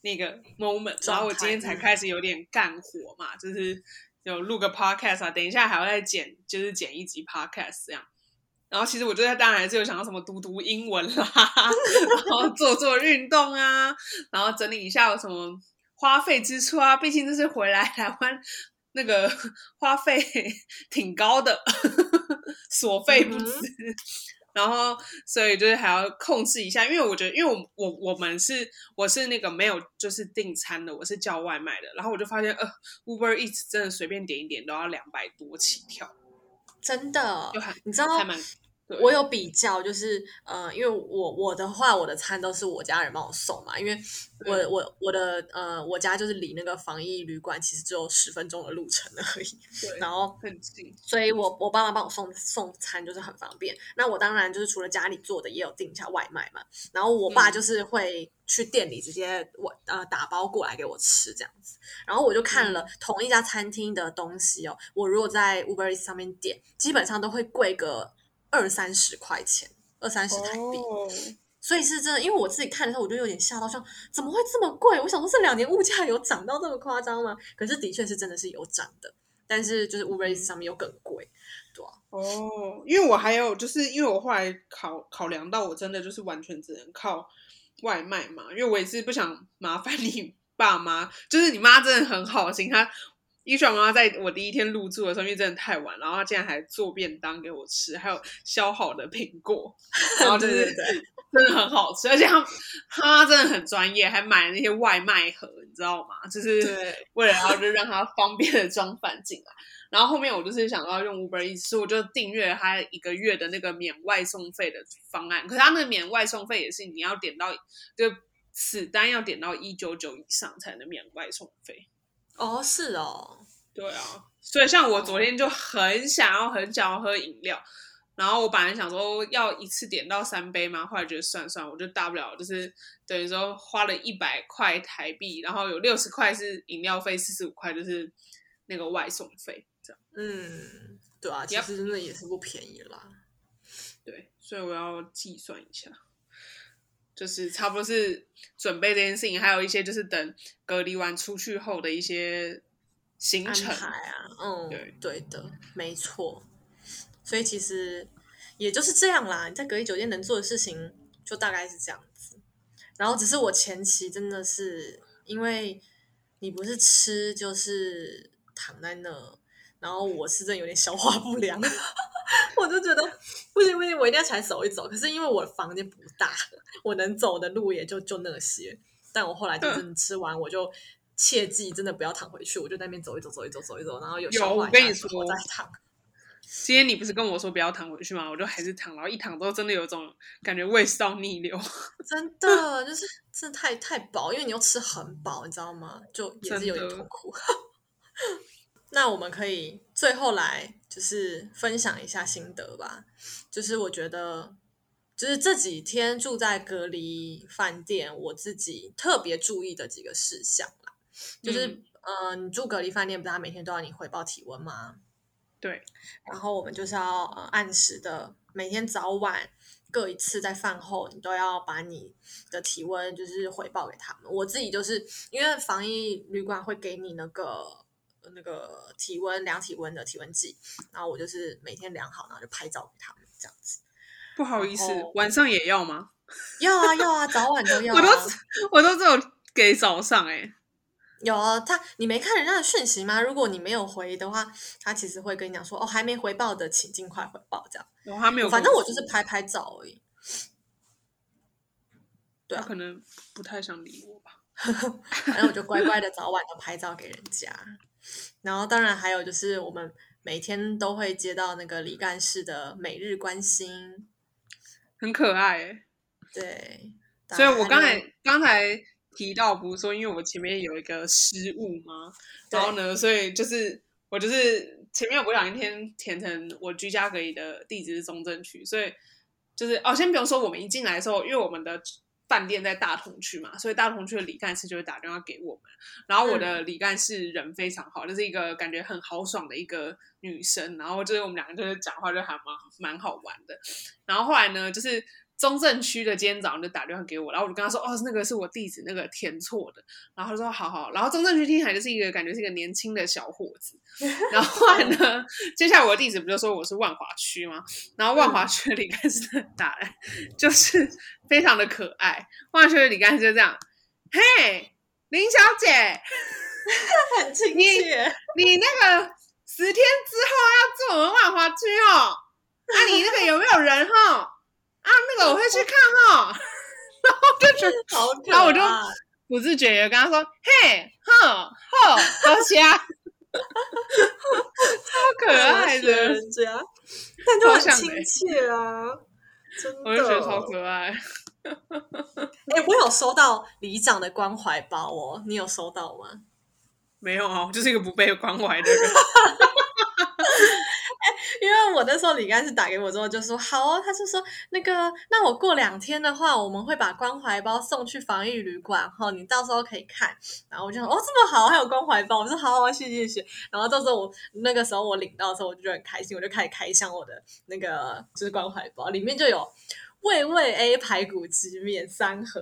那个 moment，然后我今天才开始有点干活嘛，就是有录个 podcast 啊，等一下还要再剪，就是剪一集 podcast 这样。然后其实我觉得当然还是有想到什么读读英文啦，然后做做运动啊，然后整理一下有什么花费支出啊，毕竟这是回来台湾那个花费 挺高的，所费不嗯止。然后，所以就是还要控制一下，因为我觉得，因为我我我们是我是那个没有就是订餐的，我是叫外卖的，然后我就发现，呃，Uber Eats 真的随便点一点都要两百多起跳，真的就还，你知道还蛮。对我有比较，就是呃，因为我我的话，我的餐都是我家人帮我送嘛，因为我我我的呃，我家就是离那个防疫旅馆其实只有十分钟的路程而已，对，然后很近，所以我我爸妈帮我送送餐就是很方便。那我当然就是除了家里做的，也有订一下外卖嘛。然后我爸嗯就是会去店里直接我呃打包过来给我吃这样子。然后我就看嗯了同一家餐厅的东西哦，我如果在 Uber Eats 上面点，基本上都会贵个二三十块钱，二三十台币。哦，所以是真的，因为我自己看的时候，我就有点吓到，像怎么会这么贵？我想说这两年物价有涨到这么夸张吗？可是的确是真的是有涨的，但是就是 Uber 上面又更贵，对啊，哦，因为我还有就是因为我后来考考量到，我真的就是完全只能靠外卖嘛，因为我也是不想麻烦你爸妈，就是你妈真的很好心，她伊爽妈妈在我第一天入住的时候，因为真的太晚，然后她竟然还做便当给我吃，还有削好的苹果，然后就是对对对，真的很好吃，而且他他真的很专业，还买了那些外卖盒，你知道吗？就是 为了要就让他方便的装饭进来。然后后面我就是想要用 Uber Eats，所以我就订阅了他一个月的那个免外送费的方案。可是他那个免外送费也是你要点到，就此单要点到一九九以上才能免外送费。哦，是哦，对啊，所以像我昨天就很想要很想要喝饮料，然后我本来想说要一次点到三杯嘛，后来觉得算算，我就大不了就是等于说花了一百块台币，然后有六十块是饮料费，四十五块就是那个外送费，这样嗯，对啊，其实真的也是不便宜啦。对，所以我要计算一下。就是差不多是准备这件事情，还有一些就是等隔离完出去后的一些行安程。排啊，嗯，对对的，没错。所以其实也就是这样啦，你在隔离酒店能做的事情就大概是这样子。然后只是我前期真的是因为你不是吃就是躺在那，然后我是真的有点消化不良，我就觉得不行不行，我一定要起来走一走。可是因为我的房间不大，我能走的路也就就那些。但我后来就真的吃完，我就切记真的不要躺回去，我就在那边走一走，走一走，走一走，然后有有我跟你说再躺。今天你不是跟我说不要躺回去吗？我就还是躺，然后一躺之后真的有种感觉胃食道逆流，真的就是真的太太饱，因为你又吃很饱，你知道吗？就也是有点痛苦。那我们可以最后来就是分享一下心得吧。就是我觉得，就是这几天住在隔离饭店，我自己特别注意的几个事项啦，就是、嗯呃，你住隔离饭店，不是他每天都要你回报体温吗？对，然后我们就是要呃按时的每天早晚各一次，在饭后你都要把你的体温就是回报给他们。我自己就是因为防疫旅馆会给你那个那个体温量体温的体温计，然后我就是每天量好，然后就拍照给他们这样子。不好意思，晚上也要吗？要啊要啊，早晚都 要、啊。我都我都只有给早上哎、有啊，他你没看人家的讯息吗？如果你没有回的话，他其实会跟你讲说哦，还没回报的，请尽快回报这样。我还没有，反正我就是拍拍照而已。对啊他可能不太想理我吧。反正我就乖乖的早晚都拍照给人家。然后当然还有就是我们每天都会接到那个李干事的每日关心，很可爱哎、对，所以我刚才刚才提到，不是说因为我前面有一个失误吗？然后呢，所以就是我就是前面我不小心填填成我居家隔离的地址是中正区，所以就是哦，先不用说，我们一进来的时候，因为我们的饭店在大同区嘛，所以大同区的李干事就会打电话给我们。然后我的李干事人非常好，就是一个感觉很豪爽的一个女生，然后就是我们两个就是讲话就还蛮蛮好玩的。然后后来呢，就是中正区的今天早上就打电话给我，然后我就跟他说：“哦，那个是我地址那个填错的。”然后他说：“好好。”然后中正区听起来就是一个感觉是一个年轻的小伙子。然后后来呢，接下来我的地址不就说我是万华区吗？然后万华区的李干事打来，就是非常的可爱。万华区的李干事就这样：“嘿，林小姐，很亲切，你那个十天之后要住我们万华区哦。啊，你那个有没有人哈？啊，那个我会去看哈。然后就觉得好可爱。然后我就不自觉也跟他说：“嘿，哼，吼，多谢啊。”超可爱的，人家，但就很亲切啊，真的，我就觉得超可爱。哎、我有收到里长的关怀包哦，你有收到吗？没有啊，我就是一个不被关怀的人。因为我那时候李干事打给我之后就说好哦，他就说那个那我过两天的话，我们会把关怀包送去防疫旅馆哈，你到时候可以看。然后我就说哦这么好，还有关怀包，我说好好谢谢谢谢。然后到时候我那个时候我领到的时候，我就觉得很开心，我就开始开箱我的那个就是关怀包，里面就有味味 A 排骨鸡面三盒，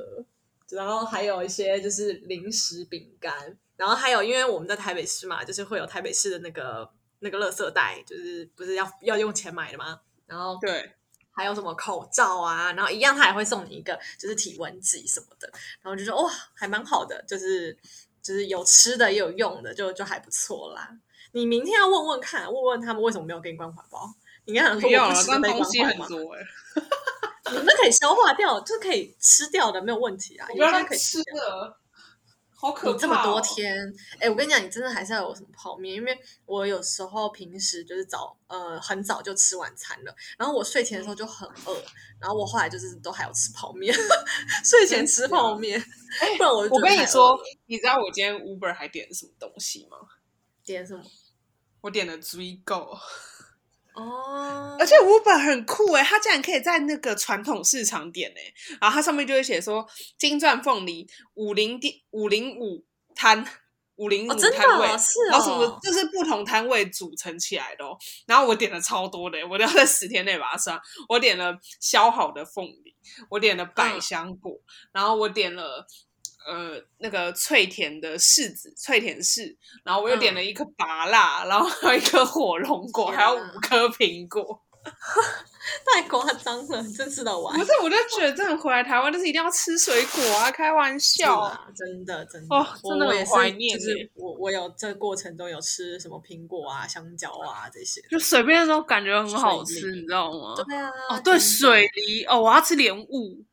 然后还有一些就是零食饼干，然后还有因为我们在台北市嘛，就是会有台北市的那个那个垃圾袋，就是不是要要用钱买的吗？然后对，还有什么口罩啊，然后一样他也会送你一个就是体温计什么的，然后就说哇，还蛮好的，就是就是有吃的也有用的，就就还不错啦。你明天要问问看，问问他们为什么没有给你关怀包？你刚想说我不吃东西关怀吗？很多哎、你们可以消化掉，就是可以吃掉的，没有问题啊。我不要有些可以吃掉了，好可怕、哦！你这么多天，哎、我跟你讲，你真的还是要有什么泡面，因为我有时候平时就是早呃很早就吃晚餐了，然后我睡前的时候就很饿，然后我后来就是都还要吃泡面，睡前吃泡面，不然我就我跟你说，你知道我今天 Uber 还点了什么东西吗？点什么我点了 Zwigo，哦，而且 Uber 很酷哎，它竟然可以在那个传统市场点哎，然后它上面就会写说金钻凤梨五零店五零五摊。五零五摊位，哦是然后什么哦就是不同摊位组成起来的哦。然后我点了超多的，我都要在 十天内把它吃完。我点了削好的凤梨，我点了百嗯香果，然后我点了呃那个脆甜的柿子，脆甜柿，然后我又点了一颗芭辣，然后还有一颗火龙果，还有哪五颗苹果。太夸张了，真吃得完不。是，我就觉得真的回来台湾就是一定要吃水果啊，开玩笑。是啊，真的真的，哦真的很怀念就是欸我我有这过程中有吃什么苹果啊、香蕉啊这些。就随便都感觉很好吃，你知道吗？对啊，哦，对，水梨哦，我要吃莲雾，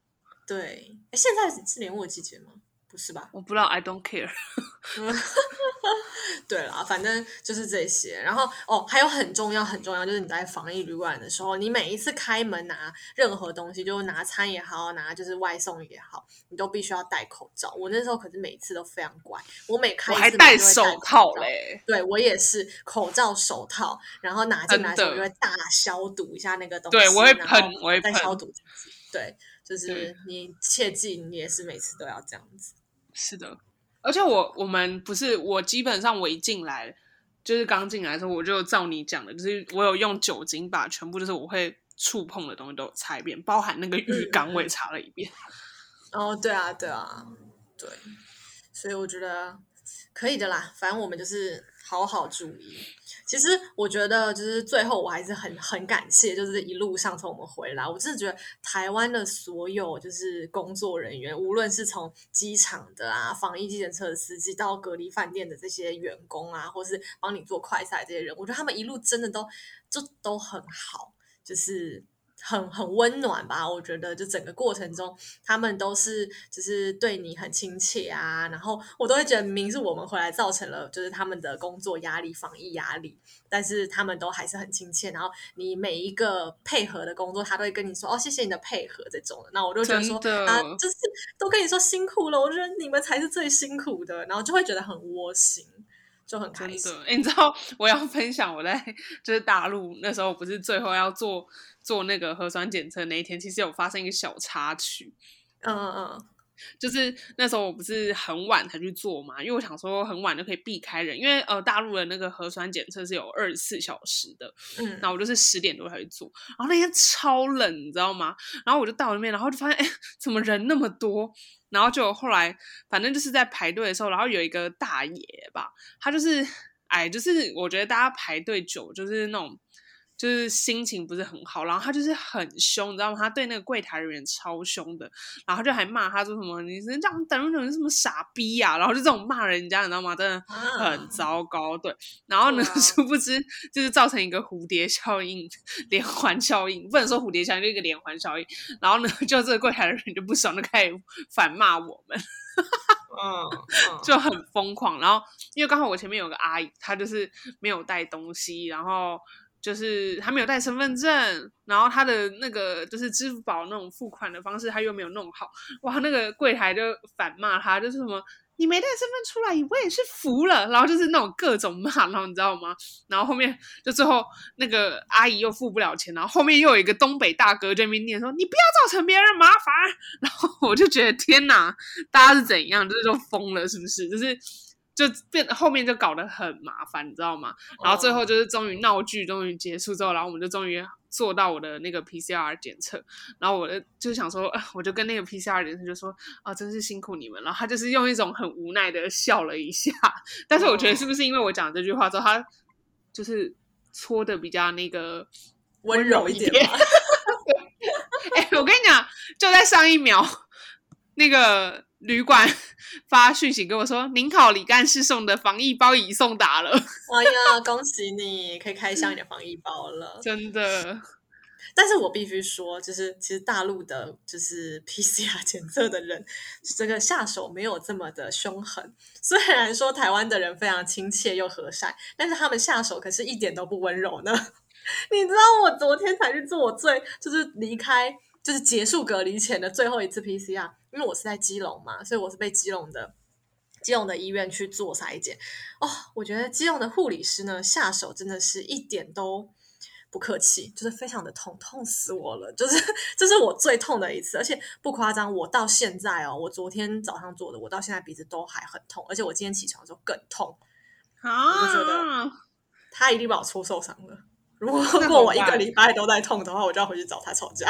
对，诶现在是吃莲雾的季节吗？不是吧？我不知道，I don't care。对啦，反正就是这些。然后哦，还有很重要很重要，就是你在防疫旅馆的时候，你每一次开门拿任何东西，就是拿餐也好，拿就是外送也好，你都必须要戴口罩。我那时候可是每次都非常乖，我每开我还一次门就会戴手。套嘞，对我也是口罩、手套，然后拿进来的时候就会大消毒一下那个东西，对我会喷我会喷再消毒自己。对，就是你切记，你也是每次都要这样子。是的。而且我我们不是我基本上我一进来就是刚进来的时候，我就照你讲的，就是我有用酒精把全部就是我会触碰的东西都擦一遍，包含那个浴缸我也擦了一遍。哦，对啊，对啊，对，所以我觉得可以的啦，反正我们就是好好注意。其实我觉得，就是最后我还是很很感谢，就是一路上从我们回来，我真的觉得台湾的所有就是工作人员，无论是从机场的啊、防疫计程车的司机到隔离饭店的这些员工啊，或是帮你做快赛这些人，我觉得他们一路真的都就都很好，就是很很温暖吧。我觉得就整个过程中，他们都是就是对你很亲切啊，然后我都会觉得明明是我们回来造成了就是他们的工作压力、防疫压力，但是他们都还是很亲切。然后你每一个配合的工作，他都会跟你说哦，谢谢你的配合这种的。那我就觉得说啊，就是都跟你说辛苦了，我觉得你们才是最辛苦的，然后就会觉得很窝心，就很开心。真的，诶你知道我要分享我在就是大陆那时候不是最后要做做那个核酸检测那一天，其实有发生一个小插曲，嗯嗯嗯，就是那时候我不是很晚才去做嘛，因为我想说很晚就可以避开人，因为呃大陆的那个核酸检测是有二十四小时的，嗯，那我就是十点多才去做，然后那天超冷，你知道吗？然后我就到那边，然后就发现，哎，怎么人那么多？然后就后来，反正就是在排队的时候，然后有一个大爷吧，他就是，哎，就是我觉得大家排队久，就是那种。就是心情不是很好，然后他就是很凶，你知道吗？他对那个柜台人员超凶的，然后就还骂他说什么“你是这样等等，你什么傻逼呀、然后就这种骂人家，你知道吗？真的很啊糟糕。对，然后呢，殊不知就是造成一个蝴蝶效应、连环效应，不能说蝴蝶效应，就一个连环效应。然后呢，就这个柜台的人就不爽，就开始反骂我们，嗯，嗯 就很疯狂。然后因为刚好我前面有个阿姨，她就是没有带东西，然后。就是他没有带身份证，然后他的那个就是支付宝那种付款的方式，他又没有弄好，哇，那个柜台就反骂他，就是什么你没带身份出来，我也是服了，然后就是那种各种骂，然后你知道吗？然后后面就最后那个阿姨又付不了钱，然后后面又有一个东北大哥在那边念说你不要造成别人麻烦，然后我就觉得天哪，大家是怎样，就是都疯了是不是？就是。就变后面就搞得很麻烦，你知道吗？然后最后就是终于闹剧终于结束之后，然后我们就终于做到我的那个 PCR 检测，然后我的就想说，呃 我就跟那个 PCR 检测就说啊，真是辛苦你们了。他就是用一种很无奈的笑了一下，但是我觉得是不是因为我讲这句话之后，他就是搓的比较那个温柔一点 哎，我跟你讲。就在上一秒，那个旅馆 发讯息跟我说：“您好，李干事送的防疫包已送达了。”哎呀，恭喜你，可以开箱你的防疫包了，真的。但是我必须说，就是其实大陆的，就是 PCR 检测的人，这个下手没有这么的凶狠。虽然说台湾的人非常亲切又和善，但是他们下手可是一点都不温柔呢。你知道我昨天才去做我最就是离开就是结束隔离前的最后一次 PCR，因为我是在基隆嘛，所以我是被基隆的基隆的医院去做筛检。哦，我觉得基隆的护理师呢下手真的是一点都。不客气，就是非常的痛，痛死我了！就是这是我最痛的一次，而且不夸张，我到现在哦，我昨天早上做的，我到现在鼻子都还很痛，而且我今天起床的时候更痛啊！我就觉得他一定把我戳受伤了。如果过我一个礼拜都在痛的话，我就要回去找他吵架。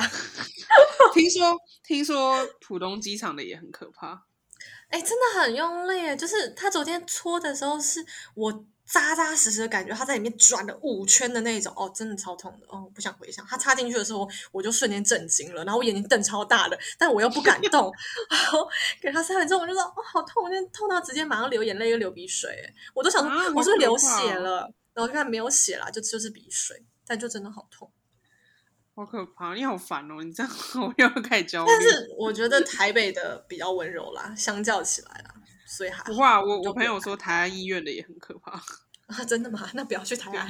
听说听说浦东机场的也很可怕，哎，真的很用力，就是他昨天搓的时候是我。扎扎实实的感觉，他在里面转了五圈的那种，哦，真的超痛的，哦，不想回想。他插进去的时候，我就瞬间震惊了，然后我眼睛瞪超大的，但我又不敢动。然后给他塞完之后，我就说，哦，好痛，我痛到直接马上流眼泪又流鼻水，我都想说我是不是流血了，然后看没有血啦，就就是鼻水，但就真的好痛，好可怕，你好烦哦，你这样 我又要开始焦虑。但是我觉得台北的比较温柔啦，相较起来啦。所以还不哇，我我朋友说台安医院的也很可怕 啊，真的吗？那不要去台安。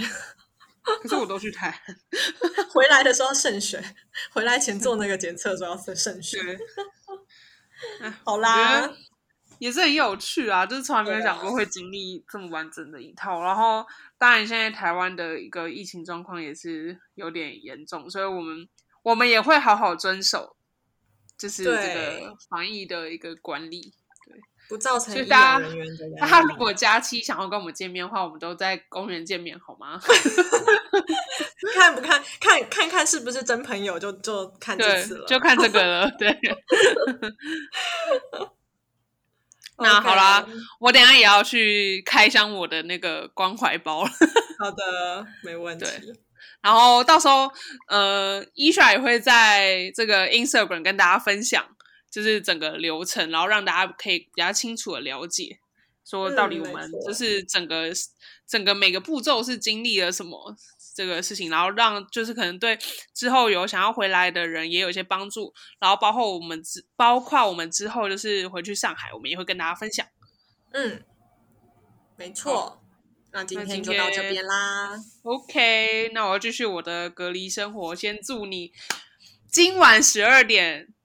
可是我都去台安，回来的时候慎选，回来前做那个检测的时候要慎选。好啦，也是很有趣啊，就是从来没有想过会经历这么完整的一套。然后，当然现在台湾的一个疫情状况也是有点严重，所以我们我们也会好好遵守，就是这个防疫的一个管理。对不造成医疗人员的。他如果假期想要跟我们见面的话，我们都在公园见面，好吗？看不看看看看是不是真朋友，就就看这次了，就看这个了。对。那好啦，我等下也要去开箱我的那个关怀包了。好的，没问题。然后到时候，呃，伊莎也会在这个 Instagram 跟大家分享。就是整个流程，然后让大家可以比较清楚的了解，说到底我们就是整个整个每个步骤是经历了什么这个事情，然后让就是可能对之后有想要回来的人也有一些帮助，然后包括我们之包括我们之后就是回去上海，我们也会跟大家分享。嗯，没错。那今天就到这边啦。OK，那我要继续我的隔离生活。先祝你今晚十二点。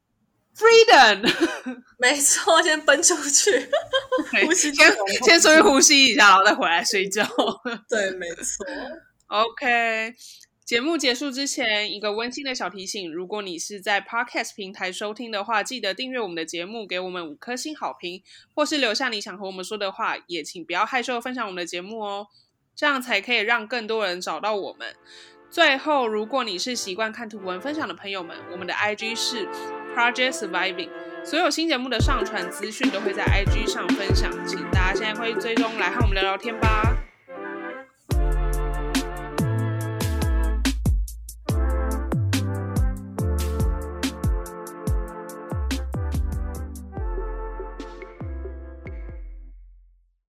Freedom，没错，先奔出去，呼吸，先先稍微呼吸一下，然后再回来睡觉。对，没错。OK，节目结束之前，一个温馨的小提醒：如果你是在 Podcast 平台收听的话，记得订阅我们的节目，给我们五颗星好评，或是留下你想和我们说的话，也请不要害羞分享我们的节目哦，这样才可以让更多人找到我们。最后，如果你是习惯看图文分享的朋友们，我们的 IG 是 Project Surviving，所有新节目的上传资讯都会在 IG 上分享，请大家现在快去追踪来和我们聊聊天吧。